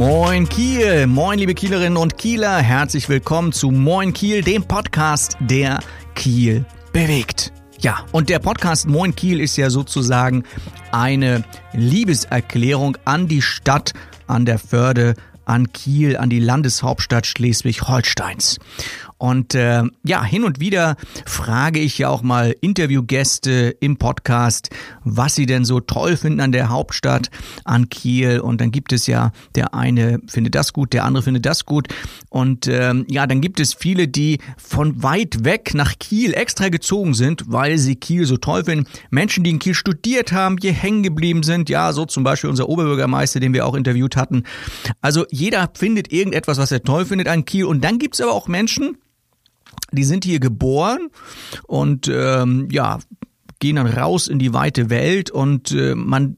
Moin Kiel, moin liebe Kielerinnen und Kieler, herzlich willkommen zu Moin Kiel, dem Podcast, der Kiel bewegt. Ja, und der Podcast Moin Kiel ist ja sozusagen eine Liebeserklärung an die Stadt, an der Förde, an Kiel, an die Landeshauptstadt Schleswig-Holsteins. Und äh, ja, hin und wieder frage ich ja auch mal Interviewgäste im Podcast, was sie denn so toll finden an der Hauptstadt, an Kiel. Und dann gibt es ja, der eine findet das gut, der andere findet das gut. Und ähm, ja, dann gibt es viele, die von weit weg nach Kiel extra gezogen sind, weil sie Kiel so toll finden. Menschen, die in Kiel studiert haben, hier hängen geblieben sind. Ja, so zum Beispiel unser Oberbürgermeister, den wir auch interviewt hatten. Also jeder findet irgendetwas, was er toll findet an Kiel. Und dann gibt es aber auch Menschen, die sind hier geboren und ähm, ja, gehen dann raus in die weite Welt und äh, man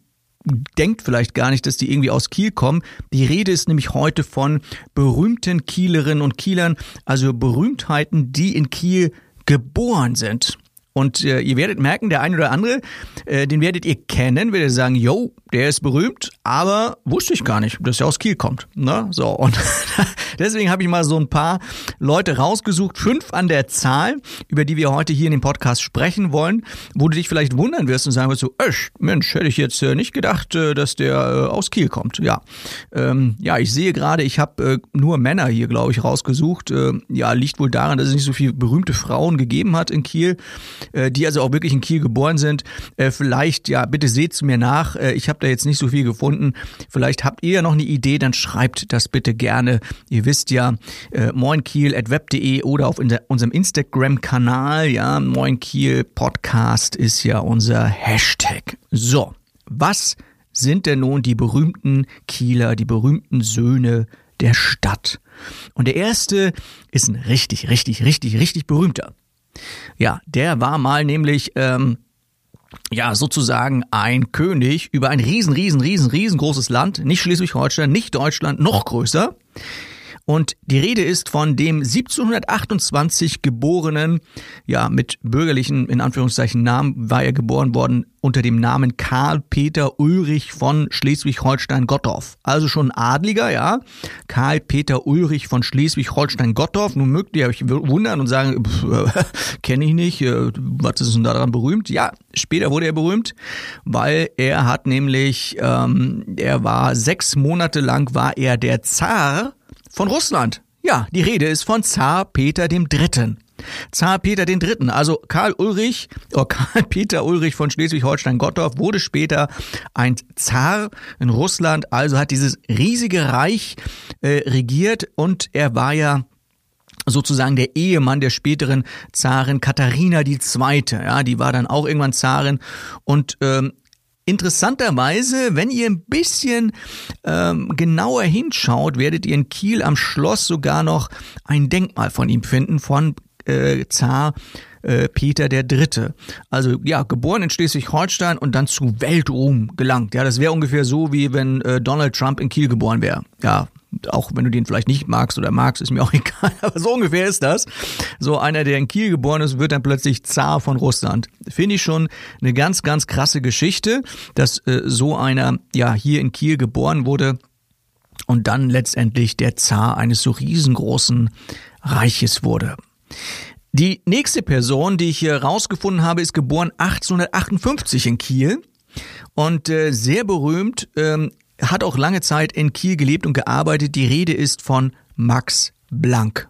denkt vielleicht gar nicht, dass die irgendwie aus Kiel kommen. Die Rede ist nämlich heute von berühmten Kielerinnen und Kielern, also Berühmtheiten, die in Kiel geboren sind. Und äh, ihr werdet merken, der eine oder andere, äh, den werdet ihr kennen, werdet ihr sagen, yo, der ist berühmt, aber wusste ich gar nicht, dass er aus Kiel kommt. Ne? So, und deswegen habe ich mal so ein paar Leute rausgesucht, fünf an der Zahl, über die wir heute hier in dem Podcast sprechen wollen, wo du dich vielleicht wundern wirst und sagen wirst, so, Ösch, Mensch, hätte ich jetzt äh, nicht gedacht, äh, dass der äh, aus Kiel kommt. Ja, ähm, ja ich sehe gerade, ich habe äh, nur Männer hier, glaube ich, rausgesucht. Äh, ja, liegt wohl daran, dass es nicht so viele berühmte Frauen gegeben hat in Kiel, äh, die also auch wirklich in Kiel geboren sind. Äh, vielleicht, ja, bitte seht's mir nach. Äh, ich habe da jetzt nicht so viel gefunden. Vielleicht habt ihr ja noch eine Idee, dann schreibt das bitte gerne. Ihr wisst ja, moinkiel.web.de oder auf unserem Instagram-Kanal, ja, moinkiel Podcast ist ja unser Hashtag. So, was sind denn nun die berühmten Kieler, die berühmten Söhne der Stadt? Und der erste ist ein richtig, richtig, richtig, richtig berühmter. Ja, der war mal nämlich ähm, ja, sozusagen ein König über ein riesen, riesen, riesen, riesengroßes Land, nicht Schleswig-Holstein, nicht Deutschland, noch größer. Und die Rede ist von dem 1728 geborenen, ja, mit bürgerlichen, in Anführungszeichen, Namen war er geboren worden unter dem Namen Karl Peter Ulrich von Schleswig-Holstein-Gottorf. Also schon Adliger, ja. Karl Peter Ulrich von Schleswig-Holstein-Gottorf. Nun mögt ihr euch wundern und sagen, äh, kenne ich nicht, äh, was ist denn daran berühmt? Ja, später wurde er berühmt, weil er hat nämlich, ähm, er war sechs Monate lang war er der Zar von Russland. Ja, die Rede ist von Zar Peter Dritten. Zar Peter Dritten, also Karl Ulrich, oder Karl Peter Ulrich von Schleswig-Holstein-Gottorf wurde später ein Zar in Russland, also hat dieses riesige Reich äh, regiert und er war ja sozusagen der Ehemann der späteren Zarin Katharina II. Ja, die war dann auch irgendwann Zarin und ähm, Interessanterweise, wenn ihr ein bisschen ähm, genauer hinschaut, werdet ihr in Kiel am Schloss sogar noch ein Denkmal von ihm finden, von äh, Zar äh, Peter Dritte. Also ja, geboren in Schleswig-Holstein und dann zu Weltruhm gelangt. Ja, das wäre ungefähr so, wie wenn äh, Donald Trump in Kiel geboren wäre. Ja, auch wenn du den vielleicht nicht magst oder magst, ist mir auch egal, aber so ungefähr ist das. So einer, der in Kiel geboren ist, wird dann plötzlich Zar von Russland. Finde ich schon eine ganz, ganz krasse Geschichte, dass äh, so einer ja hier in Kiel geboren wurde und dann letztendlich der Zar eines so riesengroßen Reiches wurde. Die nächste Person, die ich hier rausgefunden habe, ist geboren 1858 in Kiel und äh, sehr berühmt ähm, hat auch lange Zeit in Kiel gelebt und gearbeitet. Die Rede ist von Max Blank.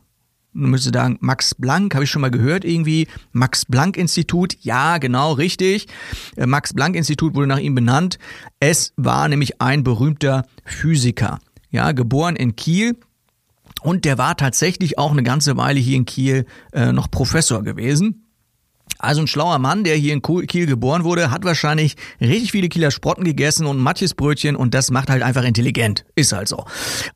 Man müsste sagen, Max Blank, habe ich schon mal gehört irgendwie. Max Blank Institut, ja, genau, richtig. Äh, Max Blank Institut wurde nach ihm benannt. Es war nämlich ein berühmter Physiker. Ja, geboren in Kiel, und der war tatsächlich auch eine ganze Weile hier in Kiel äh, noch Professor gewesen. Also ein schlauer Mann, der hier in Kiel geboren wurde, hat wahrscheinlich richtig viele Kieler Sprotten gegessen und Matjesbrötchen und das macht halt einfach intelligent. Ist halt so.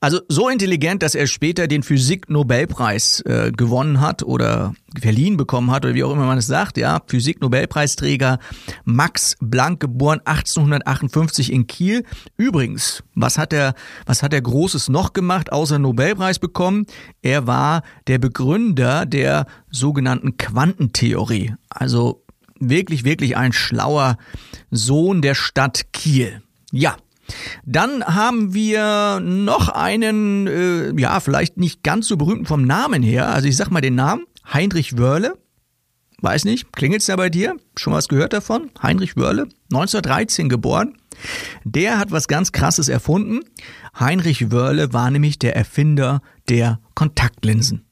Also so intelligent, dass er später den Physik-Nobelpreis äh, gewonnen hat oder verliehen bekommen hat oder wie auch immer man es sagt, ja, Physik-Nobelpreisträger Max Blank, geboren 1858 in Kiel. Übrigens, was hat er, was hat er Großes noch gemacht, außer Nobelpreis bekommen? Er war der Begründer der sogenannten Quantentheorie. Also wirklich, wirklich ein schlauer Sohn der Stadt Kiel. Ja, Dann haben wir noch einen, äh, ja, vielleicht nicht ganz so berühmten vom Namen her. Also ich sag mal den Namen. Heinrich Wörle. Weiß nicht, klingelt's da bei dir? Schon was gehört davon? Heinrich Wörle, 1913 geboren. Der hat was ganz Krasses erfunden. Heinrich Wörle war nämlich der Erfinder der Kontaktlinsen.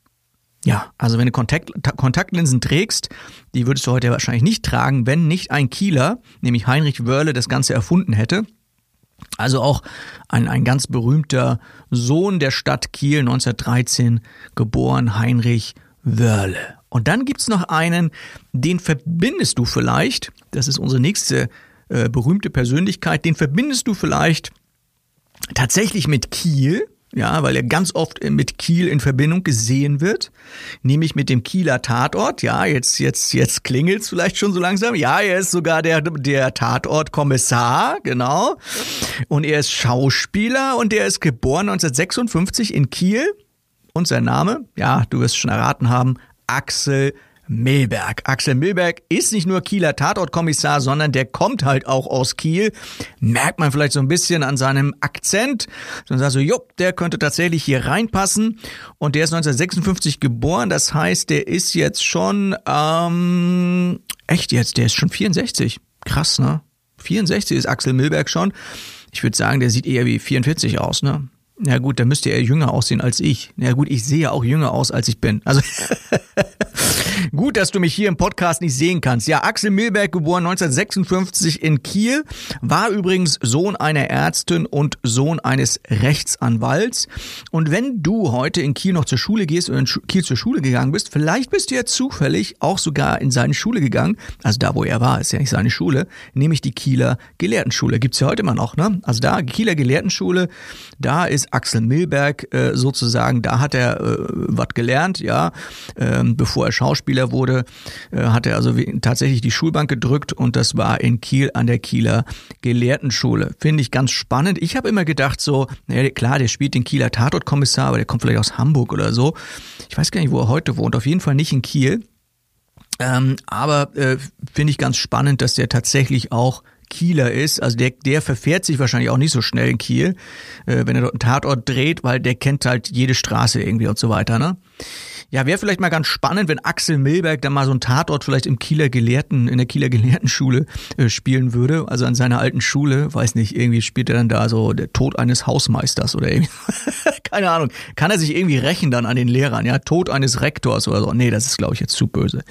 Ja, also wenn du Kontakt, Kontaktlinsen trägst, die würdest du heute wahrscheinlich nicht tragen, wenn nicht ein Kieler, nämlich Heinrich Wörle, das Ganze erfunden hätte. Also auch ein, ein ganz berühmter Sohn der Stadt Kiel, 1913 geboren, Heinrich Wörle. Und dann gibt's noch einen, den verbindest du vielleicht, das ist unsere nächste äh, berühmte Persönlichkeit, den verbindest du vielleicht tatsächlich mit Kiel, ja, weil er ganz oft mit Kiel in Verbindung gesehen wird, nämlich mit dem Kieler Tatort. Ja, jetzt jetzt jetzt klingelt's vielleicht schon so langsam. Ja, er ist sogar der der Tatortkommissar, genau. Und er ist Schauspieler und er ist geboren 1956 in Kiel. Und sein Name, ja, du wirst schon erraten haben, Axel Milberg. Axel Milberg ist nicht nur Kieler Tatortkommissar, sondern der kommt halt auch aus Kiel. Merkt man vielleicht so ein bisschen an seinem Akzent. Dann sagt so, jupp, der könnte tatsächlich hier reinpassen. Und der ist 1956 geboren. Das heißt, der ist jetzt schon, ähm, echt jetzt, der ist schon 64. Krass, ne? 64 ist Axel Milberg schon. Ich würde sagen, der sieht eher wie 44 aus, ne? Ja gut, da müsste er jünger aussehen als ich. Ja gut, ich sehe auch jünger aus, als ich bin. Also gut, dass du mich hier im Podcast nicht sehen kannst. Ja, Axel Milberg, geboren 1956 in Kiel, war übrigens Sohn einer Ärztin und Sohn eines Rechtsanwalts. Und wenn du heute in Kiel noch zur Schule gehst oder in Kiel zur Schule gegangen bist, vielleicht bist du ja zufällig auch sogar in seine Schule gegangen. Also da, wo er war, ist ja nicht seine Schule, nämlich die Kieler Gelehrtenschule. Gibt's ja heute immer noch, ne? Also da, Kieler Gelehrtenschule, da ist Axel Milberg äh, sozusagen, da hat er äh, was gelernt, ja. Ähm, bevor er Schauspieler wurde, äh, hat er also tatsächlich die Schulbank gedrückt und das war in Kiel an der Kieler Gelehrtenschule. Finde ich ganz spannend. Ich habe immer gedacht so, naja, klar, der spielt den Kieler Tatortkommissar, aber der kommt vielleicht aus Hamburg oder so. Ich weiß gar nicht, wo er heute wohnt. Auf jeden Fall nicht in Kiel. Ähm, aber äh, finde ich ganz spannend, dass der tatsächlich auch Kieler ist. Also der, der verfährt sich wahrscheinlich auch nicht so schnell in Kiel, äh, wenn er dort einen Tatort dreht, weil der kennt halt jede Straße irgendwie und so weiter. Ne? Ja, wäre vielleicht mal ganz spannend, wenn Axel Milberg dann mal so einen Tatort vielleicht im Kieler Gelehrten, in der Kieler Gelehrtenschule äh, spielen würde. Also an seiner alten Schule, weiß nicht, irgendwie spielt er dann da so der Tod eines Hausmeisters oder irgendwie. Keine Ahnung. Kann er sich irgendwie rächen dann an den Lehrern, ja? Tod eines Rektors oder so. Nee, das ist, glaube ich, jetzt zu böse.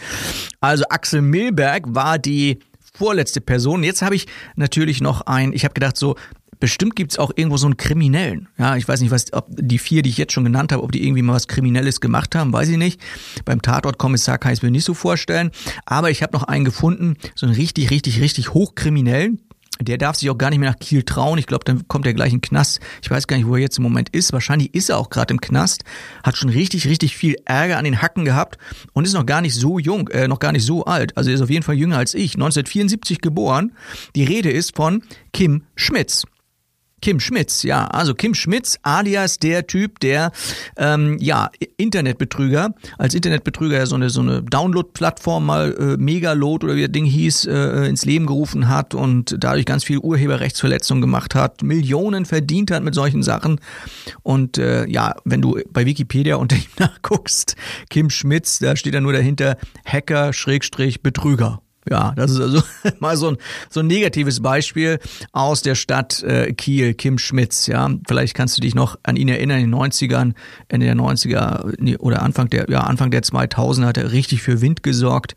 Also Axel Milberg war die vorletzte Person. Jetzt habe ich natürlich noch ein, ich habe gedacht so, bestimmt gibt's auch irgendwo so einen Kriminellen. Ja, ich weiß nicht, was, ob die vier, die ich jetzt schon genannt habe, ob die irgendwie mal was Kriminelles gemacht haben, weiß ich nicht. Beim Tatortkommissar kann ich es mir nicht so vorstellen. Aber ich habe noch einen gefunden, so einen richtig, richtig, richtig hochkriminellen. Der darf sich auch gar nicht mehr nach Kiel trauen. Ich glaube, dann kommt er gleich in den Knast. Ich weiß gar nicht, wo er jetzt im Moment ist. Wahrscheinlich ist er auch gerade im Knast. Hat schon richtig, richtig viel Ärger an den Hacken gehabt und ist noch gar nicht so jung, äh, noch gar nicht so alt. Also er ist auf jeden Fall jünger als ich. 1974 geboren. Die Rede ist von Kim Schmitz. Kim Schmitz, ja, also Kim Schmitz alias der Typ, der ähm, ja Internetbetrüger als Internetbetrüger so eine so eine Download-Plattform mal äh, Megaload oder wie das Ding hieß äh, ins Leben gerufen hat und dadurch ganz viel Urheberrechtsverletzungen gemacht hat, Millionen verdient hat mit solchen Sachen. Und äh, ja, wenn du bei Wikipedia unter ihm nachguckst, Kim Schmitz, da steht er nur dahinter Hacker Schrägstrich Betrüger ja, das ist also mal so ein, so ein negatives Beispiel aus der Stadt äh, Kiel, Kim Schmitz. Ja, vielleicht kannst du dich noch an ihn erinnern, in den 90ern, Ende der 90er nee, oder Anfang der, ja, Anfang der 2000er hat er richtig für Wind gesorgt.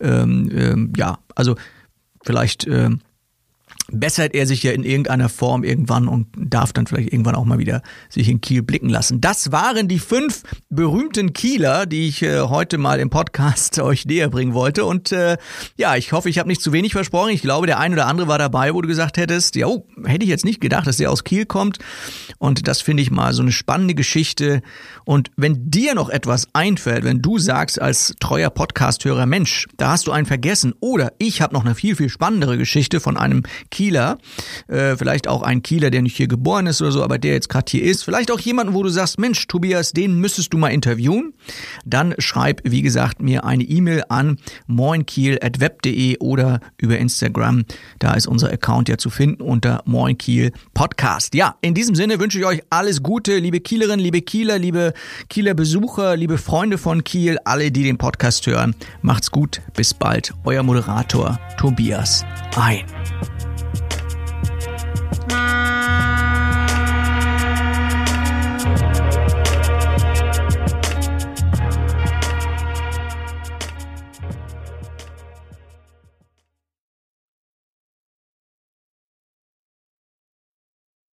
Ähm, ähm, ja, also vielleicht ähm, bessert er sich ja in irgendeiner Form irgendwann und darf dann vielleicht irgendwann auch mal wieder sich in Kiel blicken lassen. Das waren die fünf berühmten Kieler, die ich äh, heute mal im Podcast euch näher bringen wollte. Und äh, ja, ich hoffe, ich habe nicht zu wenig versprochen. Ich glaube, der ein oder andere war dabei, wo du gesagt hättest, ja, oh, hätte ich jetzt nicht gedacht, dass der aus Kiel kommt. Und das finde ich mal so eine spannende Geschichte. Und wenn dir noch etwas einfällt, wenn du sagst als treuer Podcast-Hörer, Mensch, da hast du einen vergessen oder ich habe noch eine viel, viel spannendere Geschichte von einem Kiel Kieler, äh, vielleicht auch ein Kieler, der nicht hier geboren ist oder so, aber der jetzt gerade hier ist, vielleicht auch jemanden, wo du sagst, Mensch, Tobias, den müsstest du mal interviewen, dann schreib, wie gesagt, mir eine E-Mail an moinkiel.web.de oder über Instagram. Da ist unser Account ja zu finden unter moinkiel Podcast. Ja, in diesem Sinne wünsche ich euch alles Gute, liebe Kielerinnen, liebe Kieler, liebe Kieler Besucher, liebe Freunde von Kiel, alle, die den Podcast hören. Macht's gut, bis bald. Euer Moderator Tobias Ein.